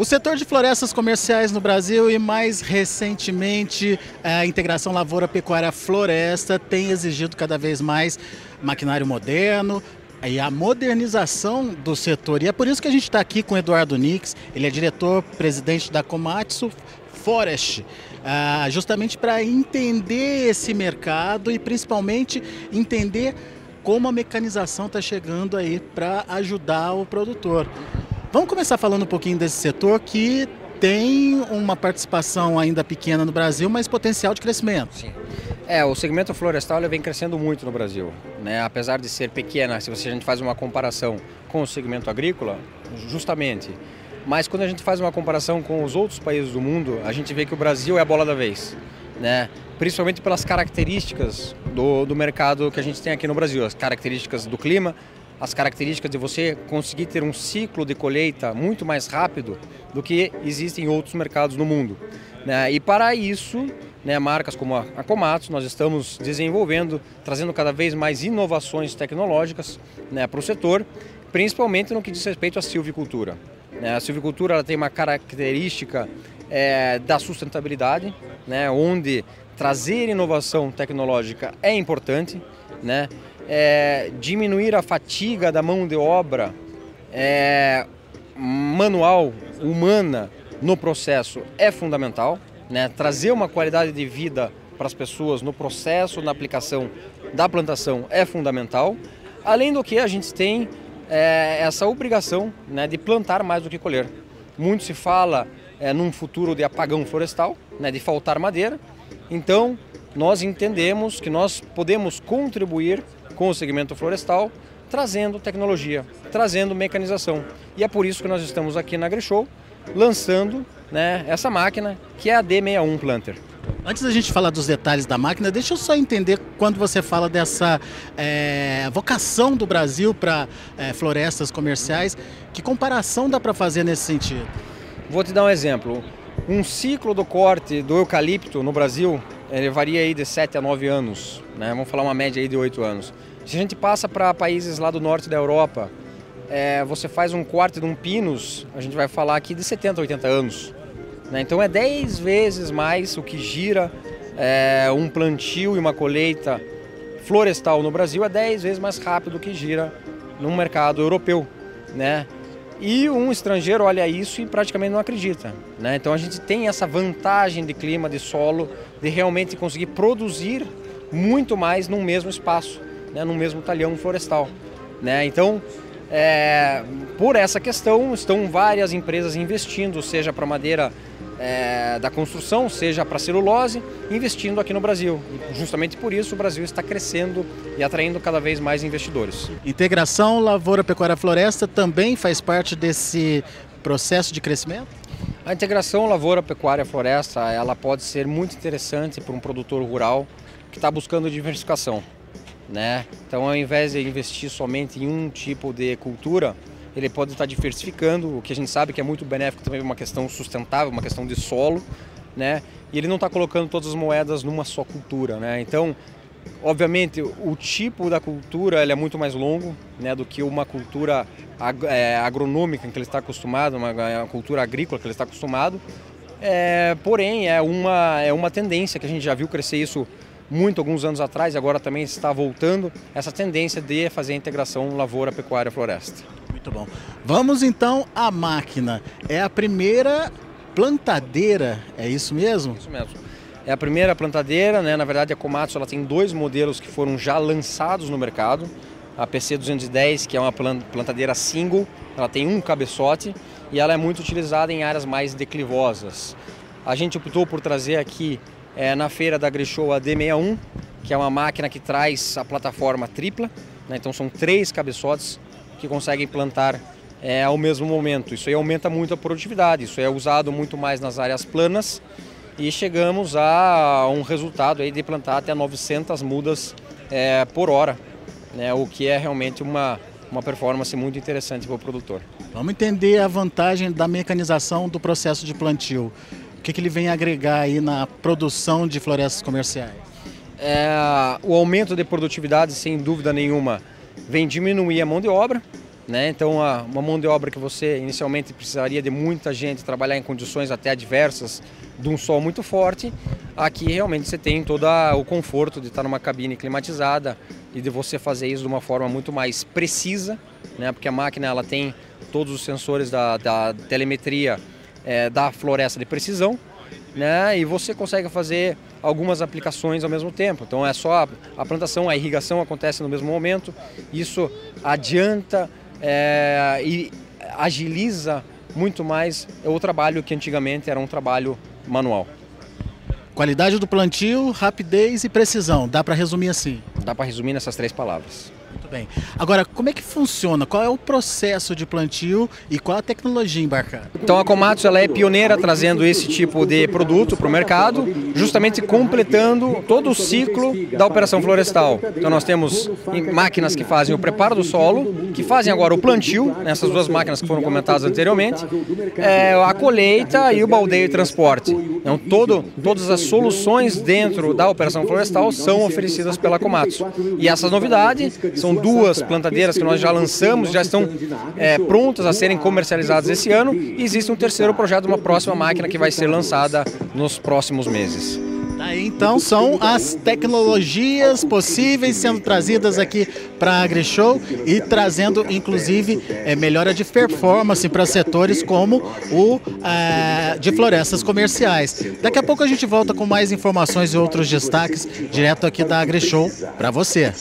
O setor de florestas comerciais no Brasil e mais recentemente a integração lavoura-pecuária-floresta tem exigido cada vez mais maquinário moderno, e a modernização do setor. E é por isso que a gente está aqui com o Eduardo Nix, ele é diretor-presidente da Komatsu Forest, ah, justamente para entender esse mercado e principalmente entender como a mecanização está chegando aí para ajudar o produtor. Vamos começar falando um pouquinho desse setor que tem uma participação ainda pequena no Brasil, mas potencial de crescimento. Sim. É, o segmento florestal vem crescendo muito no Brasil, né? Apesar de ser pequena, se você, a gente faz uma comparação com o segmento agrícola, justamente. Mas quando a gente faz uma comparação com os outros países do mundo, a gente vê que o Brasil é a bola da vez, né? Principalmente pelas características do, do mercado que a gente tem aqui no Brasil, as características do clima, as características de você conseguir ter um ciclo de colheita muito mais rápido do que existe em outros mercados no mundo. Né? E para isso, né, marcas como a Komatsu, nós estamos desenvolvendo, trazendo cada vez mais inovações tecnológicas né, para o setor, principalmente no que diz respeito à silvicultura. Né? A silvicultura tem uma característica é, da sustentabilidade, né, onde trazer inovação tecnológica é importante, né? É, diminuir a fatiga da mão de obra é, manual, humana, no processo é fundamental. Né? Trazer uma qualidade de vida para as pessoas no processo, na aplicação da plantação é fundamental. Além do que a gente tem é, essa obrigação né, de plantar mais do que colher. Muito se fala é, num futuro de apagão florestal, né, de faltar madeira. Então, nós entendemos que nós podemos contribuir com o segmento florestal, trazendo tecnologia, trazendo mecanização. E é por isso que nós estamos aqui na AgriShow lançando né, essa máquina que é a D61 Planter. Antes da gente falar dos detalhes da máquina, deixa eu só entender quando você fala dessa é, vocação do Brasil para é, florestas comerciais, que comparação dá para fazer nesse sentido? Vou te dar um exemplo. Um ciclo do corte do eucalipto no Brasil ele varia aí de 7 a 9 anos, né? vamos falar uma média aí de 8 anos. Se a gente passa para países lá do norte da Europa, é, você faz um quarto de um pinus, a gente vai falar aqui de 70, 80 anos. Né? Então é 10 vezes mais o que gira é, um plantio e uma colheita florestal no Brasil, é 10 vezes mais rápido do que gira no mercado europeu. Né? E um estrangeiro olha isso e praticamente não acredita. Né? Então a gente tem essa vantagem de clima, de solo, de realmente conseguir produzir muito mais num mesmo espaço né, no mesmo talhão florestal. Né? Então, é, por essa questão, estão várias empresas investindo, seja para madeira é, da construção, seja para celulose, investindo aqui no Brasil. E justamente por isso o Brasil está crescendo e atraindo cada vez mais investidores. Integração Lavoura Pecuária Floresta também faz parte desse processo de crescimento? A integração Lavoura Pecuária Floresta ela pode ser muito interessante para um produtor rural que está buscando diversificação. Né? Então, ao invés de investir somente em um tipo de cultura, ele pode estar diversificando, o que a gente sabe que é muito benéfico também uma questão sustentável, uma questão de solo, né? E ele não está colocando todas as moedas numa só cultura, né? Então, obviamente, o tipo da cultura ele é muito mais longo, né, do que uma cultura ag é, agronômica que ele está acostumado, uma, uma cultura agrícola que ele está acostumado. É, porém, é uma é uma tendência que a gente já viu crescer isso muito alguns anos atrás, e agora também está voltando essa tendência de fazer a integração lavoura, pecuária, floresta. Muito bom. Vamos então à máquina. É a primeira plantadeira, é isso mesmo? Isso mesmo. É a primeira plantadeira, né? Na verdade, a Komatsu ela tem dois modelos que foram já lançados no mercado. A PC 210, que é uma plantadeira single, ela tem um cabeçote e ela é muito utilizada em áreas mais declivosas. A gente optou por trazer aqui é, na feira da Grishow a D61, que é uma máquina que traz a plataforma tripla, né? então são três cabeçotes que conseguem plantar é, ao mesmo momento. Isso aí aumenta muito a produtividade, isso é usado muito mais nas áreas planas e chegamos a um resultado aí de plantar até 900 mudas é, por hora, né? o que é realmente uma, uma performance muito interessante para o produtor. Vamos entender a vantagem da mecanização do processo de plantio. O que, que ele vem agregar aí na produção de florestas comerciais? É, o aumento de produtividade, sem dúvida nenhuma, vem diminuir a mão de obra, Né? Então, uma mão de obra que você inicialmente precisaria de muita gente trabalhar em condições até adversas, de um sol muito forte, aqui realmente você tem todo o conforto de estar numa cabine climatizada e de você fazer isso de uma forma muito mais precisa, né? porque a máquina ela tem todos os sensores da, da telemetria é, da floresta de precisão, né? E você consegue fazer algumas aplicações ao mesmo tempo. Então é só a, plantação, a irrigação acontece no mesmo momento. Isso adianta é, e agiliza muito mais o trabalho que antigamente era um trabalho manual. Qualidade do plantio, rapidez e precisão. Dá para resumir assim? Dá para resumir nessas três palavras bem. Agora, como é que funciona? Qual é o processo de plantio e qual a tecnologia embarcada? Então a Komatsu ela é pioneira trazendo esse tipo de produto para o mercado, justamente completando todo o ciclo da operação florestal. Então nós temos máquinas que fazem o preparo do solo, que fazem agora o plantio, nessas duas máquinas que foram comentadas anteriormente, é, a colheita e o baldeio e transporte. Então todo, todas as soluções dentro da operação florestal são oferecidas pela Komatsu. E essas novidades são duas plantadeiras que nós já lançamos, já estão é, prontas a serem comercializadas esse ano e existe um terceiro projeto, uma próxima máquina que vai ser lançada nos próximos meses. Então são as tecnologias possíveis sendo trazidas aqui para a AgriShow e trazendo inclusive é, melhora de performance para setores como o é, de florestas comerciais. Daqui a pouco a gente volta com mais informações e outros destaques direto aqui da AgriShow para você.